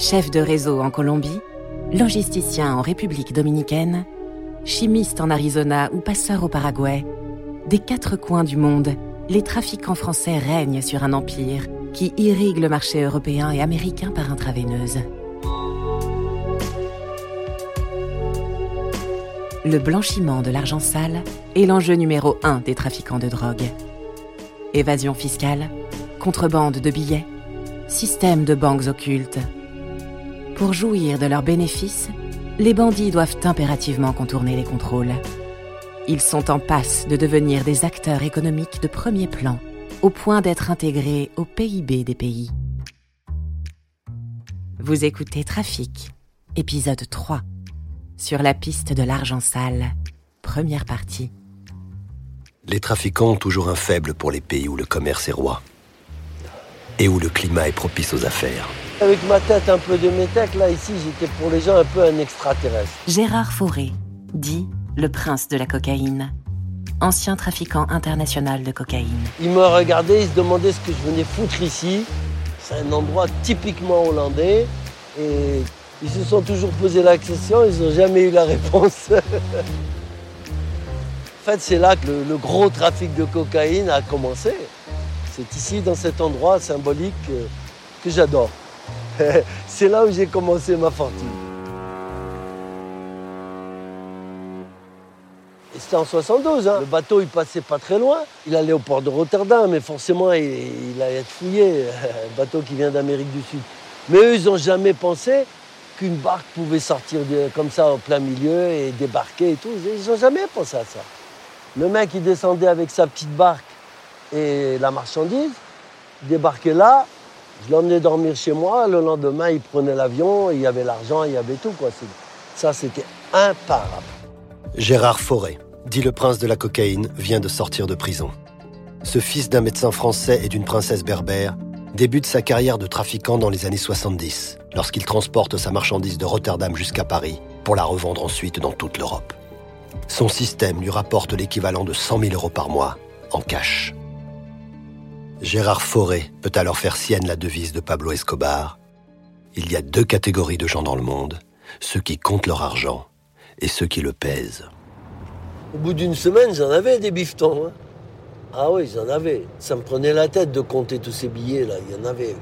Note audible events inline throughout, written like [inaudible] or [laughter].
chef de réseau en Colombie, logisticien en République dominicaine, chimiste en Arizona ou passeur au Paraguay, des quatre coins du monde, les trafiquants français règnent sur un empire qui irrigue le marché européen et américain par intraveineuse. Le blanchiment de l'argent sale est l'enjeu numéro un des trafiquants de drogue. Évasion fiscale, contrebande de billets, système de banques occultes. Pour jouir de leurs bénéfices, les bandits doivent impérativement contourner les contrôles. Ils sont en passe de devenir des acteurs économiques de premier plan, au point d'être intégrés au PIB des pays. Vous écoutez Trafic, épisode 3, sur la piste de l'argent sale, première partie. Les trafiquants ont toujours un faible pour les pays où le commerce est roi et où le climat est propice aux affaires. Avec ma tête un peu de métèque, là, ici, j'étais pour les gens un peu un extraterrestre. Gérard Fauré, dit le prince de la cocaïne, ancien trafiquant international de cocaïne. Ils me regardaient, ils se demandaient ce que je venais foutre ici. C'est un endroit typiquement hollandais. Et ils se sont toujours posé la question, ils n'ont jamais eu la réponse. [laughs] en fait, c'est là que le, le, gros trafic de cocaïne a commencé. C'est ici, dans cet endroit symbolique, que, que j'adore. [laughs] c'est là où j'ai commencé ma fortune. C'était en 72. Hein. Le bateau, il passait pas très loin. Il allait au port de Rotterdam, mais forcément, il, allait être fouillé. [laughs] Un bateau qui vient d'Amérique du Sud. Mais eux, ils n'ont jamais pensé qu'une barque pouvait sortir comme ça au plein milieu et débarquer et tout. Ils n'ont jamais pensé à ça. Le mec, il descendait avec sa petite barque et la marchandise, débarquait là. Je l'emmenais dormir chez moi. Le lendemain, il prenait l'avion, il y avait l'argent, il y avait tout. Ça, c'était imparable. Gérard Fauré, dit le prince de la cocaïne, vient de sortir de prison. Ce fils d'un médecin français et d'une princesse berbère débute sa carrière de trafiquant dans les années 70, lorsqu'il transporte sa marchandise de Rotterdam jusqu'à Paris pour la revendre ensuite dans toute l'Europe. Son système lui rapporte l'équivalent de 100 000 euros par mois, en cash. Gérard Fauré peut alors faire sienne la devise de Pablo Escobar. Il y a deux catégories de gens dans le monde, ceux qui comptent leur argent et ceux qui le pèsent. Au bout d'une semaine, j'en avais des bifetons. Hein. Ah oui, j'en avais. Ça me prenait la tête de compter tous ces billets-là. Il y en avait.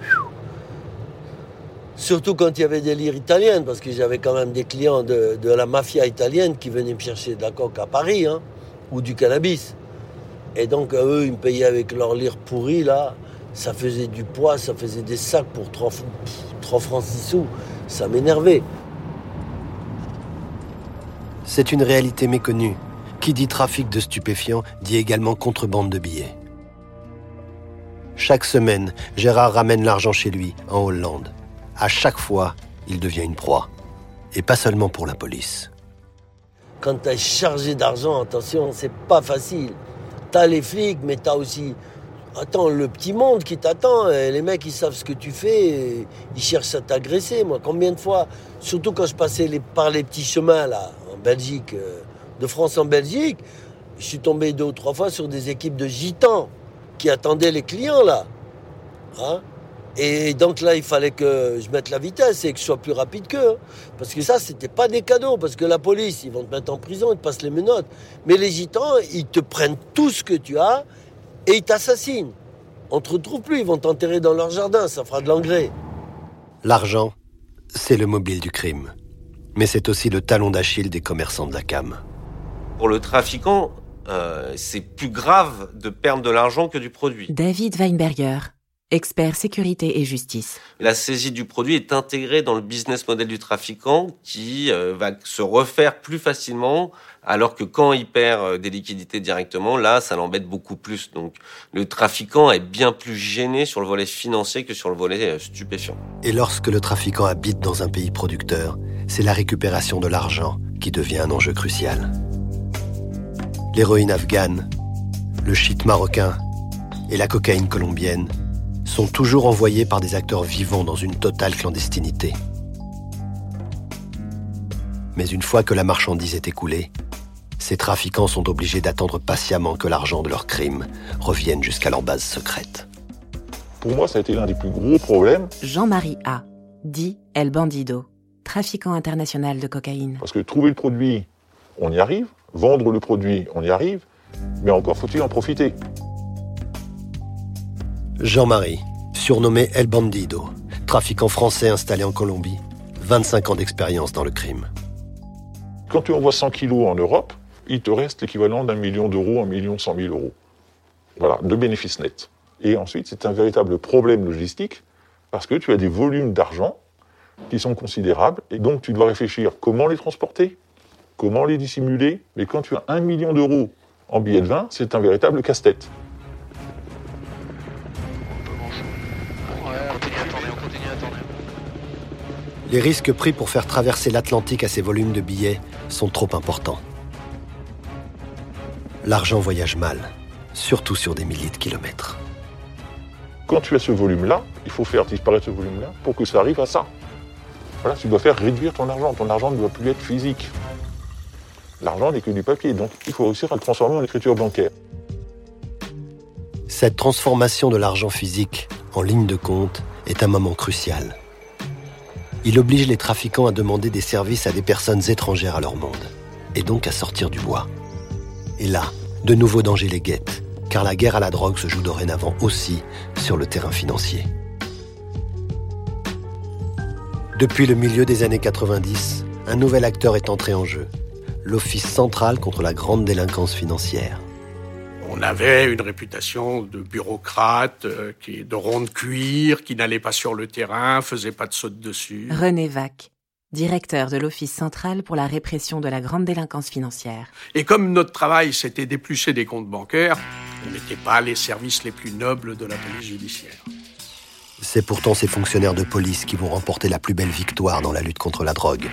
Surtout quand il y avait des lires italiennes, parce que j'avais quand même des clients de, la mafia italienne qui venaient me chercher de la coque à Paris, hein, ou du cannabis. Et donc, eux, ils me payaient avec leurs lire pourris, là. Ça faisait du poids, ça faisait des sacs pour 3, 3 francs 6 sous. Ça m'énervait. C'est une réalité méconnue. Qui dit trafic de stupéfiants dit également contrebande de billets. Chaque semaine, Gérard ramène l'argent chez lui, en Hollande. À chaque fois, il devient une proie. Et pas seulement pour la police. Quand tu es chargé d'argent, attention, c'est pas facile. T'as les flics, mais t'as aussi. Attends, le petit monde qui t'attend. Les mecs, ils savent ce que tu fais. Ils cherchent à t'agresser. Moi, combien de fois, surtout quand je passais par les petits chemins, là, en Belgique, de France en Belgique, je suis tombé deux ou trois fois sur des équipes de gitans qui attendaient les clients, là. Hein et donc là, il fallait que je mette la vitesse et que je sois plus rapide qu'eux. Parce que ça, c'était pas des cadeaux. Parce que la police, ils vont te mettre en prison, ils te passent les menottes. Mais les gitans, ils te prennent tout ce que tu as et ils t'assassinent. On te retrouve plus, ils vont t'enterrer dans leur jardin, ça fera de l'engrais. L'argent, c'est le mobile du crime. Mais c'est aussi le talon d'Achille des commerçants de la cam. Pour le trafiquant, euh, c'est plus grave de perdre de l'argent que du produit. David Weinberger, expert sécurité et justice. La saisie du produit est intégrée dans le business model du trafiquant qui euh, va se refaire plus facilement alors que quand il perd euh, des liquidités directement, là, ça l'embête beaucoup plus. Donc le trafiquant est bien plus gêné sur le volet financier que sur le volet euh, stupéfiant. Et lorsque le trafiquant habite dans un pays producteur, c'est la récupération de l'argent qui devient un enjeu crucial. L'héroïne afghane, le shit marocain et la cocaïne colombienne sont toujours envoyés par des acteurs vivants dans une totale clandestinité. Mais une fois que la marchandise est écoulée, ces trafiquants sont obligés d'attendre patiemment que l'argent de leurs crimes revienne jusqu'à leur base secrète. Pour moi, ça a été l'un des plus gros problèmes. Jean-Marie A., dit El Bandido, trafiquant international de cocaïne. Parce que trouver le produit, on y arrive. Vendre le produit, on y arrive. Mais encore faut-il en profiter. Jean-Marie, surnommé El Bandido, trafiquant français installé en Colombie, 25 ans d'expérience dans le crime. Quand tu envoies 100 kilos en Europe, il te reste l'équivalent d'un million d'euros, un million cent mille euros. Voilà, de bénéfices nets. Et ensuite, c'est un véritable problème logistique parce que tu as des volumes d'argent qui sont considérables et donc tu dois réfléchir comment les transporter, comment les dissimuler. Mais quand tu as un million d'euros en billets de vin, c'est un véritable casse-tête. Les risques pris pour faire traverser l'Atlantique à ces volumes de billets sont trop importants. L'argent voyage mal, surtout sur des milliers de kilomètres. Quand tu as ce volume-là, il faut faire disparaître ce volume-là pour que ça arrive à ça. Voilà, tu dois faire réduire ton argent. Ton argent ne doit plus être physique. L'argent n'est que du papier, donc il faut réussir à le transformer en écriture bancaire. Cette transformation de l'argent physique en ligne de compte est un moment crucial. Il oblige les trafiquants à demander des services à des personnes étrangères à leur monde, et donc à sortir du bois. Et là, de nouveaux dangers les guettent, car la guerre à la drogue se joue dorénavant aussi sur le terrain financier. Depuis le milieu des années 90, un nouvel acteur est entré en jeu, l'Office central contre la grande délinquance financière. On avait une réputation de bureaucrate, euh, qui, de rond de cuir, qui n'allait pas sur le terrain, faisait pas de saute dessus. René Vac, directeur de l'Office central pour la répression de la grande délinquance financière. Et comme notre travail, c'était d'éplucher des comptes bancaires, on n'était pas les services les plus nobles de la police judiciaire. C'est pourtant ces fonctionnaires de police qui vont remporter la plus belle victoire dans la lutte contre la drogue.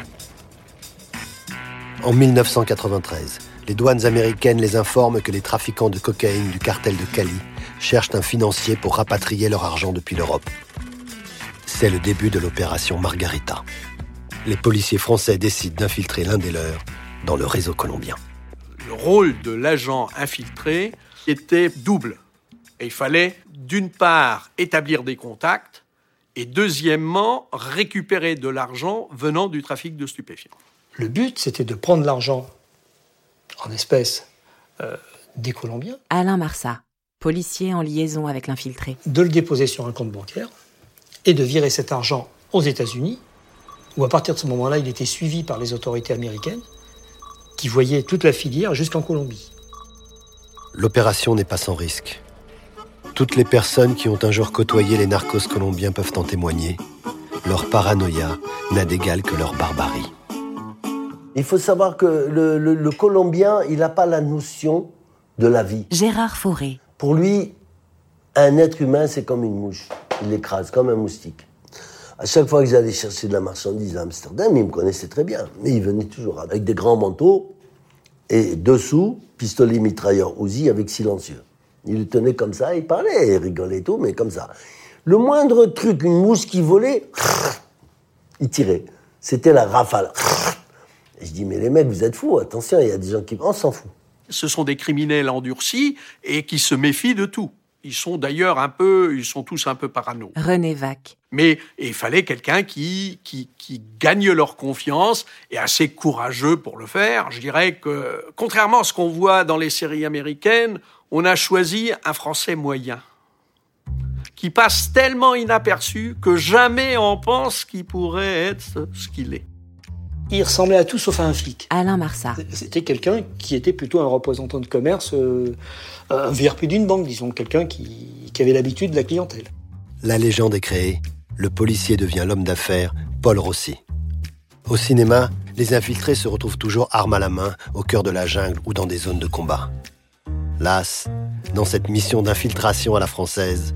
En 1993, les douanes américaines les informent que les trafiquants de cocaïne du cartel de Cali cherchent un financier pour rapatrier leur argent depuis l'Europe. C'est le début de l'opération Margarita. Les policiers français décident d'infiltrer l'un des leurs dans le réseau colombien. Le rôle de l'agent infiltré était double. Et il fallait, d'une part, établir des contacts et, deuxièmement, récupérer de l'argent venant du trafic de stupéfiants. Le but, c'était de prendre l'argent en espèces euh, des Colombiens. Alain Marsat, policier en liaison avec l'infiltré. De le déposer sur un compte bancaire et de virer cet argent aux États-Unis, où à partir de ce moment-là, il était suivi par les autorités américaines qui voyaient toute la filière jusqu'en Colombie. L'opération n'est pas sans risque. Toutes les personnes qui ont un jour côtoyé les narcos colombiens peuvent en témoigner. Leur paranoïa n'a d'égal que leur barbarie. Il faut savoir que le, le- le Colombien, il n'a pas la notion de la vie. Gérard Fauré, Pour lui, un être humain, c'est comme une mouche. Il l'écrase comme un moustique. À chaque fois que j'allais chercher de la marchandise à Amsterdam, il me connaissait très bien. Mais il venait toujours avec des grands manteaux et dessous, pistolet mitrailleur Uzi avec silencieux. Il le tenait comme ça, il parlait, il rigolait et tout, mais comme ça. Le moindre truc, une mouche qui volait, [laughs] il tirait. C'était la rafale. [laughs] Et je dis, mais les mecs, vous êtes fous, attention, il y a des gens qui... On s'en fout. Ce sont des criminels endurcis et qui se méfient de tout. Ils sont d'ailleurs un peu, ils sont tous un peu parano. René Vac, Mais il fallait quelqu'un qui, qui, qui gagne leur confiance et assez courageux pour le faire. Je dirais que, contrairement à ce qu'on voit dans les séries américaines, on a choisi un Français moyen qui passe tellement inaperçu que jamais on pense qu'il pourrait être ce qu'il est. Il ressemblait à tout sauf à un flic. Alain Marsat, C'était quelqu'un qui était plutôt un représentant de commerce, euh, un VRP d'une banque, disons, quelqu'un qui, qui avait l'habitude de la clientèle. La légende est créée, le policier devient l'homme d'affaires Paul Rossi. Au cinéma, les infiltrés se retrouvent toujours armes à la main, au cœur de la jungle ou dans des zones de combat. Las, dans cette mission d'infiltration à la française,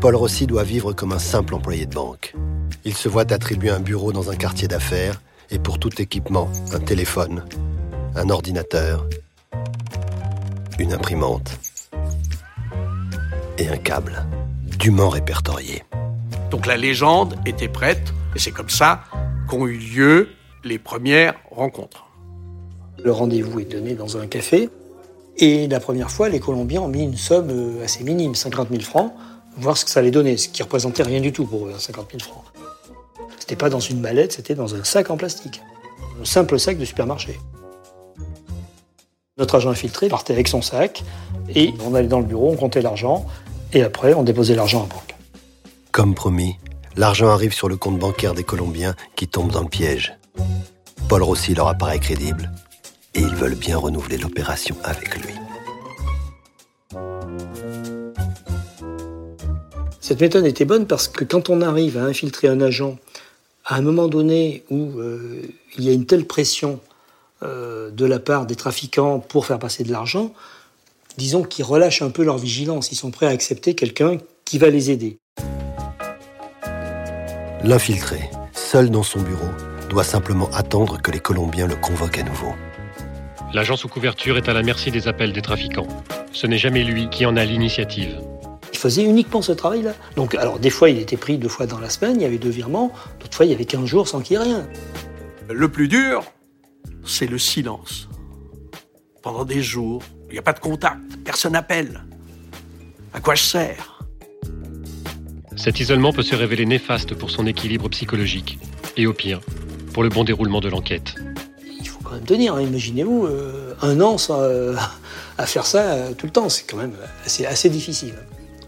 Paul Rossi doit vivre comme un simple employé de banque. Il se voit attribuer un bureau dans un quartier d'affaires et pour tout équipement, un téléphone, un ordinateur, une imprimante et un câble, dûment répertorié. Donc la légende était prête et c'est comme ça qu'ont eu lieu les premières rencontres. Le rendez-vous est donné dans un café. Et la première fois, les Colombiens ont mis une somme euh, assez minime, 50 000 francs, voir ce que ça allait donner, ce qui représentait rien du tout pour eux, hein, 50 000 francs. C'était pas dans une mallette, c'était dans un sac en plastique. Un simple sac de supermarché. Notre agent infiltré partait avec son sac et on allait dans le bureau, on comptait l'argent et après on déposait l'argent en banque. Comme promis, l'argent arrive sur le compte bancaire des Colombiens qui tombent dans le piège. Paul Rossi leur apparaît crédible et ils veulent bien renouveler l'opération avec lui. Cette méthode était bonne parce que quand on arrive à infiltrer un agent à un moment donné où euh, il y a une telle pression euh, de la part des trafiquants pour faire passer de l'argent, disons qu'ils relâchent un peu leur vigilance, ils sont prêts à accepter quelqu'un qui va les aider. L'infiltré, seul dans son bureau, doit simplement attendre que les Colombiens le convoquent à nouveau. L'agent sous couverture est à la merci des appels des trafiquants. Ce n'est jamais lui qui en a l'initiative. Il faisait uniquement ce travail-là. Donc, alors, des fois, il était pris deux fois dans la semaine, il y avait deux virements, d'autres fois, il y avait 15 jours sans qu'il y ait rien. Le plus dur, c'est le silence. Pendant des jours, il n'y a pas de contact, personne n'appelle. À quoi je sers? Cet isolement peut se révéler néfaste pour son équilibre psychologique. Et au pire, pour le bon déroulement de l'enquête. Il faut quand même tenir, hein. imaginez-vous, euh, un an sans, euh, [laughs] à faire ça euh, tout le temps, c'est quand même assez, assez difficile.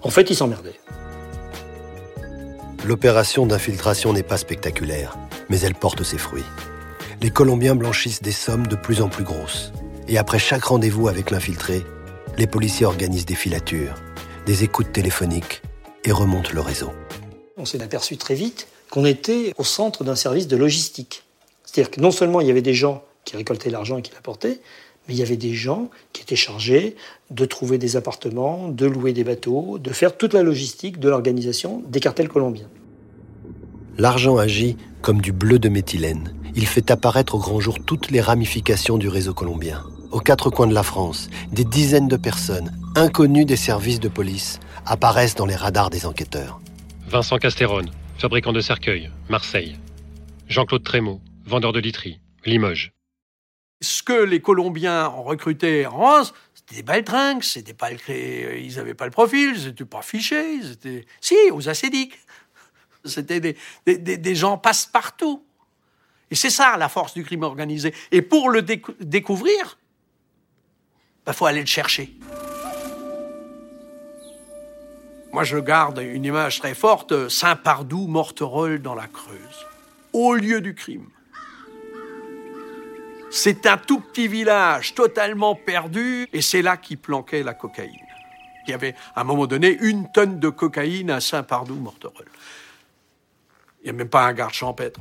En fait, il s'emmerdait. L'opération d'infiltration n'est pas spectaculaire, mais elle porte ses fruits. Les Colombiens blanchissent des sommes de plus en plus grosses. Et après chaque rendez-vous avec l'infiltré, les policiers organisent des filatures, des écoutes téléphoniques et remontent le réseau. On s'est aperçu très vite qu'on était au centre d'un service de logistique. C'est-à-dire que non seulement il y avait des gens qui récoltaient l'argent et qui l'apportaient, mais il y avait des gens qui étaient chargés de trouver des appartements, de louer des bateaux, de faire toute la logistique de l'organisation des cartels colombiens. L'argent agit comme du bleu de méthylène. Il fait apparaître au grand jour toutes les ramifications du réseau colombien. Aux quatre coins de la France, des dizaines de personnes, inconnues des services de police, apparaissent dans les radars des enquêteurs. Vincent Casterone, fabricant de cercueils, Marseille. Jean-Claude Trémaud, vendeur de literie, Limoges. Ce que les Colombiens ont recruté en France, c'était des baltringues, c'était pas le, ils n'avaient pas le profil, ils n'étaient pas fichés, ils étaient... Si, aux acédiques. [laughs] C'était des, des, des, gens passe-partout. Et c'est ça la force du crime organisé. Et pour le découvrir, il bah, faut aller le chercher. Moi, je garde une image très forte, Saint-Pardoux, Mortereul dans la Creuse, au lieu du crime. C'est un tout petit village totalement perdu et c'est là qui planquait la cocaïne. Il y avait à un moment donné une tonne de cocaïne à Saint-Pardoux-Mortereul. Il n'y a même pas un garde champêtre.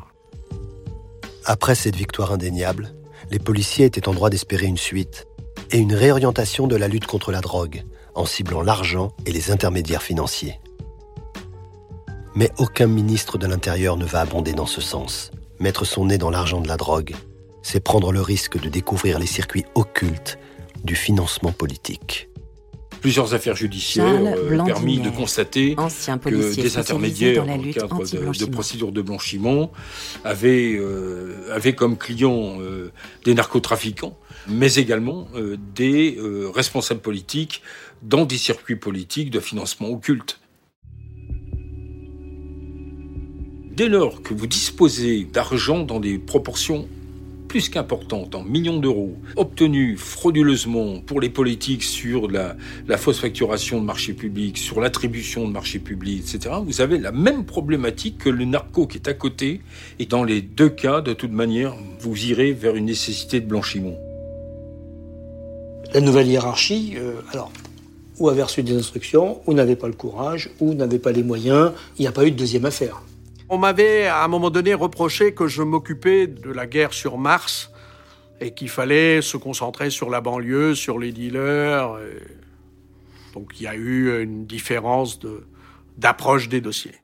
Après cette victoire indéniable, les policiers étaient en droit d'espérer une suite et une réorientation de la lutte contre la drogue en ciblant l'argent et les intermédiaires financiers. Mais aucun ministre de l'Intérieur ne va abonder dans ce sens. Mettre son nez dans l'argent de la drogue, c'est prendre le risque de découvrir les circuits occultes du financement politique. Plusieurs affaires judiciaires ont permis de constater que des intermédiaires dans, le cadre de, procédures de blanchiment avaient, euh, avaient comme clients euh, des narcotrafiquants, mais également euh, des responsables politiques dans des circuits politiques de financement occulte. Dès lors que vous disposez d'argent dans des proportions plus qu'importante, en millions d'euros, obtenue frauduleusement pour les politiques sur la, fausse facturation de marché public, sur l'attribution de marché public, etc., vous avez la même problématique que le narco qui est à côté. Et dans les deux cas, de toute manière, vous irez vers une nécessité de blanchiment. La nouvelle hiérarchie, euh, alors, ou avait reçu des instructions, ou n'avait pas le courage, ou n'avait pas les moyens. Il n'y a pas eu de deuxième affaire. On m'avait à un moment donné reproché que je m'occupais de la guerre sur Mars et qu'il fallait se concentrer sur la banlieue, sur les dealers. Donc il y a eu une différence d'approche des dossiers.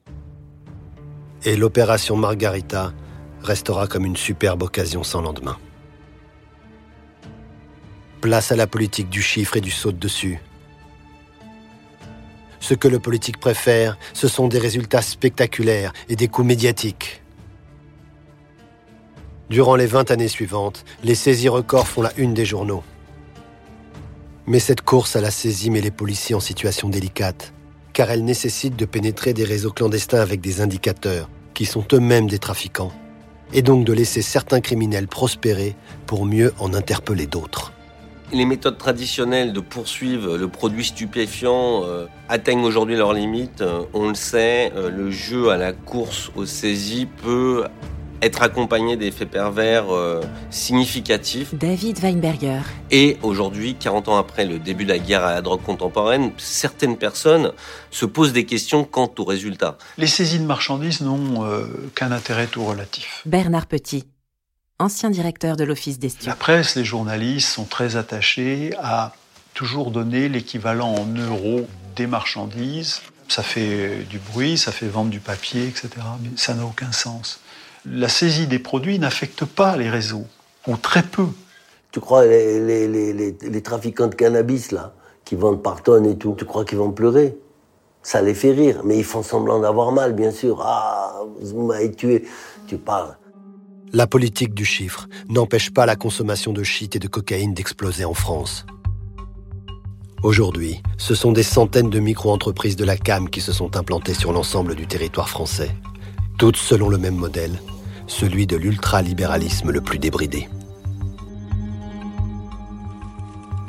Et l'opération Margarita restera comme une superbe occasion sans lendemain. Place à la politique du chiffre et du saut dessus ce que le politique préfère, ce sont des résultats spectaculaires et des coups médiatiques. Durant les 20 années suivantes, les saisies records font la une des journaux. Mais cette course à la saisie met les policiers en situation délicate, car elle nécessite de pénétrer des réseaux clandestins avec des indicateurs qui sont eux-mêmes des trafiquants, et donc de laisser certains criminels prospérer pour mieux en interpeller d'autres. Les méthodes traditionnelles de poursuivre le produit stupéfiant euh, atteignent aujourd'hui leurs limites. Euh, on le sait, euh, le jeu à la course aux saisies peut être accompagné d'effets pervers euh, significatifs. David Weinberger. Et aujourd'hui, 40 ans après le début de la guerre à la drogue contemporaine, certaines personnes se posent des questions quant aux résultats. Les saisies de marchandises n'ont euh, qu'un intérêt tout relatif. Bernard Petit, ancien directeur de l'Office des La presse, les journalistes sont très attachés à toujours donner l'équivalent en euros des marchandises. Ça fait du bruit, ça fait vendre du papier, etc. Mais ça n'a aucun sens la saisie des produits n'affecte pas les réseaux, ou très peu. Tu crois les, les, les, les, trafiquants de cannabis, là, qui vendent par tonnes et tout, tu crois qu'ils vont pleurer? Ça les fait rire, mais ils font semblant d'avoir mal, bien sûr. Ah, vous m'avez tué. Tu parles. La politique du chiffre n'empêche pas la consommation de shit et de cocaïne d'exploser en France. Aujourd'hui, ce sont des centaines de micro-entreprises de la CAM qui se sont implantées sur l'ensemble du territoire français toutes selon le même modèle, celui de l'ultralibéralisme le plus débridé.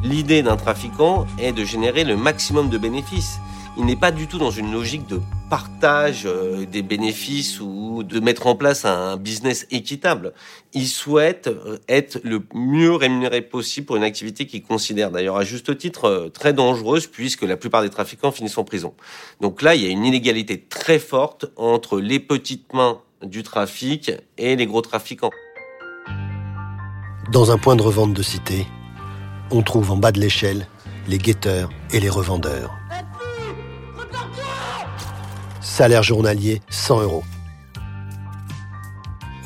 L'idée d'un trafiquant est de générer le maximum de bénéfices. Il n'est pas du tout dans une logique de partage euh, des bénéfices ou de mettre en place un business équitable. Il souhaite euh, être le mieux rémunéré possible pour une activité qu'il considère d'ailleurs à juste titre euh, très dangereuse puisque la plupart des trafiquants finissent en prison. Donc là, il y a une inégalité très forte entre les petites mains du trafic et les gros trafiquants. Dans un point de revente de cité, on trouve en bas de l'échelle les guetteurs et les revendeurs. Salaire journalier 100 euros.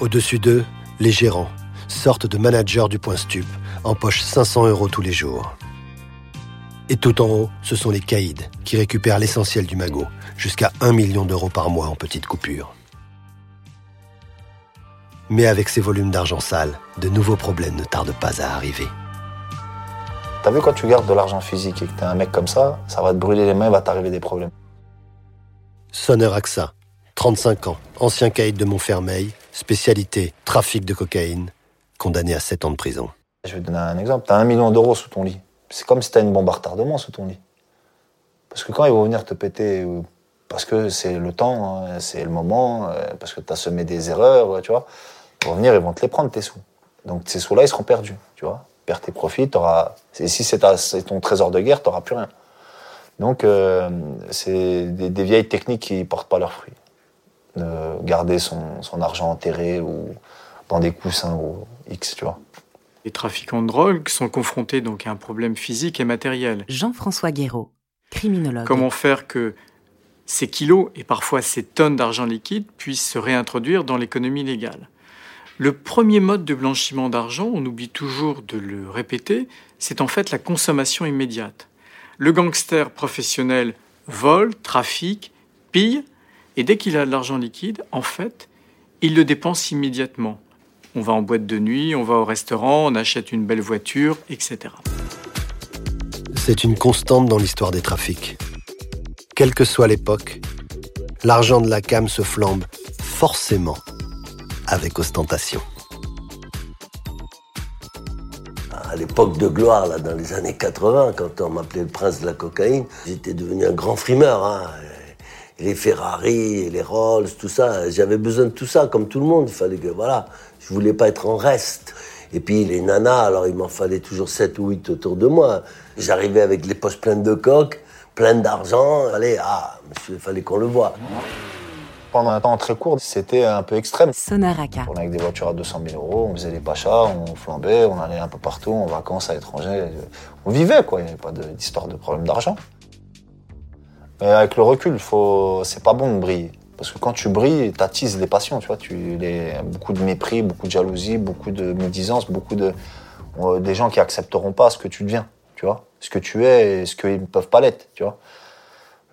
Au-dessus d'eux, les gérants, sorte de managers du point stup, empochent 500 euros tous les jours. Et tout en haut, ce sont les caïds qui récupèrent l'essentiel du magot, jusqu'à 1 million d'euros par mois en petites coupures. Mais avec ces volumes d'argent sale, de nouveaux problèmes ne tardent pas à arriver. T'as vu quand tu gardes de l'argent physique et que t'es un mec comme ça, ça va te brûler les mains, il va t'arriver des problèmes. Sonneur AXA, 35 ans, ancien caïd de Montfermeil, spécialité trafic de cocaïne, condamné à 7 ans de prison. Je vais te donner un exemple. Tu as un million d'euros sous ton lit. C'est comme si tu une bombe retardement sous ton lit. Parce que quand ils vont venir te péter, parce que c'est le temps, hein, c'est le moment, euh, parce que tu as semé des erreurs, tu vois, ils vont venir, ils vont te les prendre, tes sous. Donc ces sous-là, ils seront perdus, tu vois. Perds tes profits, auras... si c'est ton trésor de guerre, tu n'auras plus rien. Donc, euh, c'est des, vieilles techniques qui ne portent pas leurs fruits. De garder son, argent enterré ou dans des coussins ou X, tu vois. Les trafiquants de drogue sont confrontés donc à un problème physique et matériel. Jean-François Guéraud, criminologue. Comment faire que ces kilos et parfois ces tonnes d'argent liquide puissent se réintroduire dans l'économie légale? Le premier mode de blanchiment d'argent, on oublie toujours de le répéter, c'est en fait la consommation immédiate. Le gangster professionnel vole, trafique, pille, et dès qu'il a de l'argent liquide, en fait, il le dépense immédiatement. On va en boîte de nuit, on va au restaurant, on achète une belle voiture, etc. C'est une constante dans l'histoire des trafics. Quelle que soit l'époque, l'argent de la cam se flambe forcément avec ostentation à l'époque de gloire, là, dans les années 80, quand on m'appelait le prince de la cocaïne, j'étais devenu un grand frimeur. Hein. Les Ferrari, les Rolls, tout ça, j'avais besoin de tout ça, comme tout le monde. Il fallait que, voilà, je voulais pas être en reste. Et puis les nanas, alors il m'en fallait toujours 7 ou 8 autour de moi. J'arrivais avec les poches pleines de coques, pleines d'argent. Allez, ah, monsieur, il fallait qu'on le voit pendant un temps très court, c'était un peu extrême. Sonaraka. On avait avec des voitures à 200 000 euros, on faisait des pachas, on flambait, on allait un peu partout, en vacances à l'étranger. On vivait, quoi. Il n'y avait pas d'histoire de, problème d'argent. Mais avec le recul, faut... c'est pas bon de briller. Parce que quand tu brilles, tu attises les passions, tu vois. Tu... Les... Beaucoup de mépris, beaucoup de jalousie, beaucoup de médisance, beaucoup de. Des gens qui accepteront pas ce que tu deviens, tu vois. Ce que tu es et ce qu'ils ne peuvent pas l'être, tu vois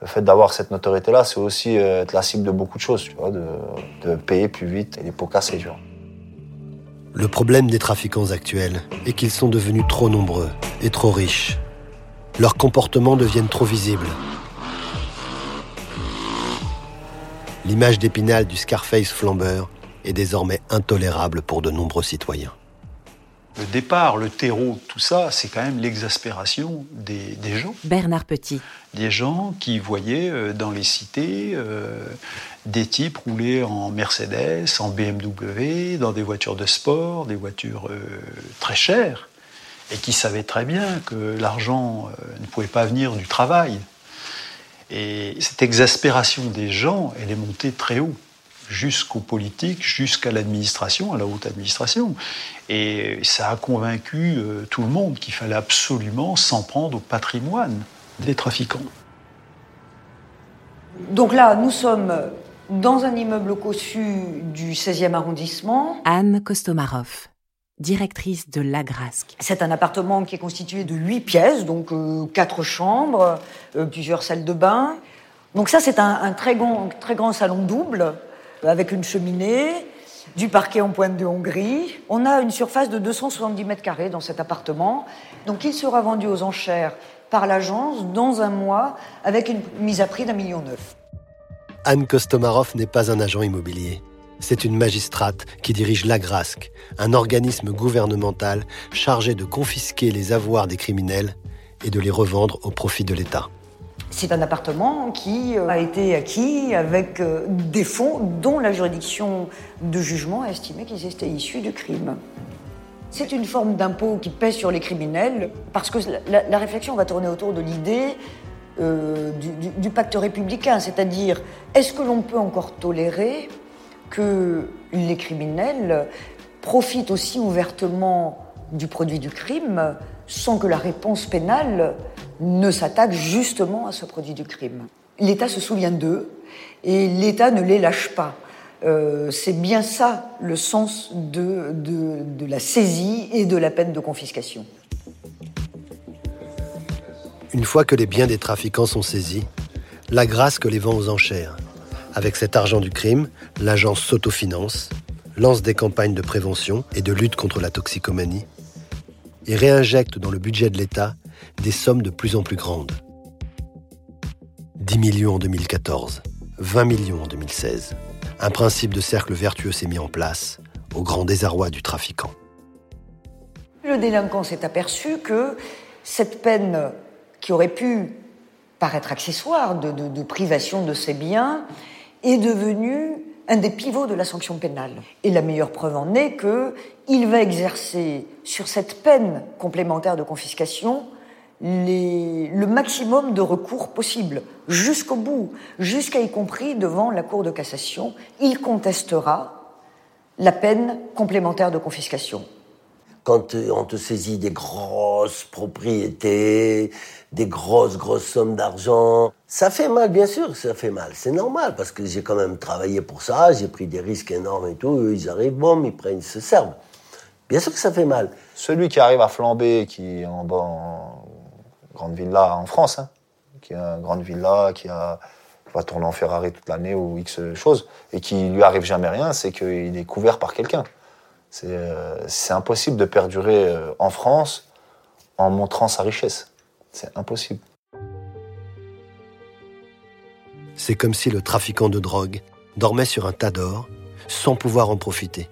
le fait d'avoir cette notoriété-là, c'est aussi euh, être la cible de beaucoup de choses, tu vois, de, payer plus vite et les pots cassés, tu. Le problème des trafiquants actuels est qu'ils sont devenus trop nombreux et trop riches. Leurs comportements deviennent trop visibles. l'image d'Épinal du Scarface flambeur est désormais intolérable pour de nombreux citoyens. Le départ, le terreau, tout ça, c'est quand même l'exaspération des, gens. Bernard Petit. Des gens qui voyaient euh, dans les cités euh, des types rouler en Mercedes, en BMW, dans des voitures de sport, des voitures euh, très chères, et qui savaient très bien que l'argent ne pouvait pas venir du travail. Et cette exaspération des gens, elle est montée très haut jusqu'aux politiques, jusqu'à l'administration, à la haute administration. Et ça a convaincu euh, tout le monde qu'il fallait absolument s'en prendre au patrimoine des trafiquants. Donc là, nous sommes dans un immeuble cossu du 16e arrondissement. Anne Kostomarov, directrice de Lagrasque. C'est un appartement qui est constitué de huit pièces, donc euh, quatre chambres, euh, plusieurs salles de bain. Donc ça, c'est un, un, très, grand, très grand salon double avec une cheminée, du parquet en pointe de Hongrie. On a une surface de 270 mètres carrés dans cet appartement. Donc il sera vendu aux enchères par l'agence dans un mois avec une mise à prix d'un million neuf. Anne Kostomarov n'est pas un agent immobilier. C'est une magistrate qui dirige l'Agrasque, un organisme gouvernemental chargé de confisquer les avoirs des criminels et de les revendre au profit de l'État. C'est un appartement qui euh, a été acquis avec euh, des fonds dont la juridiction de jugement a estimé qu'ils étaient issus du crime. C'est une forme d'impôt qui pèse sur les criminels parce que la, réflexion va tourner autour de l'idée euh, du, pacte républicain, c'est-à-dire est-ce que l'on peut encore tolérer que les criminels profitent aussi ouvertement du produit du crime sans que la réponse pénale ne s'attaque justement à ce produit du crime. L'État se souvient d'eux et l'État ne les lâche pas. Euh, c'est bien ça le sens de, de, la saisie et de la peine de confiscation. Une fois que les biens des trafiquants sont saisis, la grâce que les vend aux enchères. Avec cet argent du crime, l'agence s'autofinance, lance des campagnes de prévention et de lutte contre la toxicomanie et réinjecte dans le budget de l'État des sommes de plus en plus grandes. 10 millions en 2014, 20 millions en 2016. Un principe de cercle vertueux s'est mis en place, au grand désarroi du trafiquant. Le délinquant s'est aperçu que cette peine qui aurait pu paraître accessoire de, de privation de ses biens est devenue un des pivots de la sanction pénale. Et la meilleure preuve en est qu'il va exercer sur cette peine complémentaire de confiscation le maximum de recours possible, jusqu'au bout, jusqu'à y compris devant la Cour de cassation. Il contestera la peine complémentaire de confiscation. Quand on te saisit des grosses propriétés, des grosses, grosses sommes d'argent. Ça fait mal, bien sûr ça fait mal. C'est normal, parce que j'ai quand même travaillé pour ça, j'ai pris des risques énormes et tout. Ils arrivent, bon, ils prennent, ils se servent. Bien sûr que ça fait mal. Celui qui arrive à flamber, qui est en, en grande villa en France, hein, qui a une grande villa, qui a, va tourner en Ferrari toute l'année ou X choses, et qui lui arrive jamais rien, c'est qu'il est couvert par quelqu'un. C'est euh, impossible de perdurer euh, en France en montrant sa richesse. C'est impossible. C'est comme si le trafiquant de drogue dormait sur un tas d'or sans pouvoir en profiter.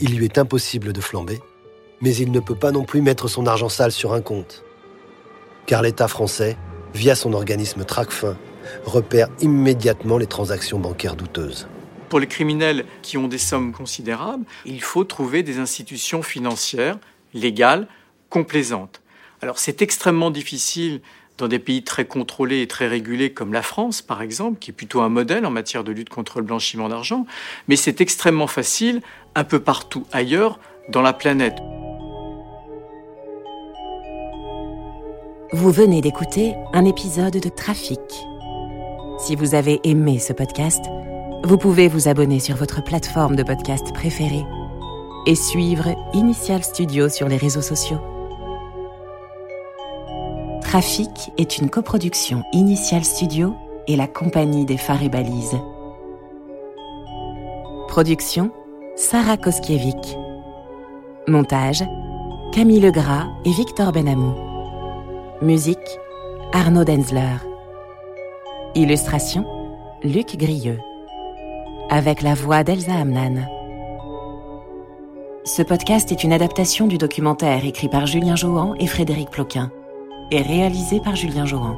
Il lui est impossible de flamber, mais il ne peut pas non plus mettre son argent sale sur un compte. Car l'État français, via son organisme Tracfin, repère immédiatement les transactions bancaires douteuses. Pour les criminels qui ont des sommes considérables, il faut trouver des institutions financières légales complaisante. Alors c'est extrêmement difficile dans des pays très contrôlés et très régulés comme la France, par exemple, qui est plutôt un modèle en matière de lutte contre le blanchiment d'argent, mais c'est extrêmement facile un peu partout ailleurs dans la planète. Vous venez d'écouter un épisode de Trafic. Si vous avez aimé ce podcast, vous pouvez vous abonner sur votre plateforme de podcast préférée et suivre Initial Studio sur les réseaux sociaux. Trafic est une coproduction Initial Studio et la compagnie des phares et balises. Production Sarah Koskiewicz. Montage Camille Legras et Victor Benamou. Musique Arnaud Denzler. Illustration Luc Grieux. Avec la voix d'Elsa Hamnan. Ce podcast est une adaptation du documentaire écrit par Julien Johan et Frédéric Ploquin et réalisé par Julien Johan.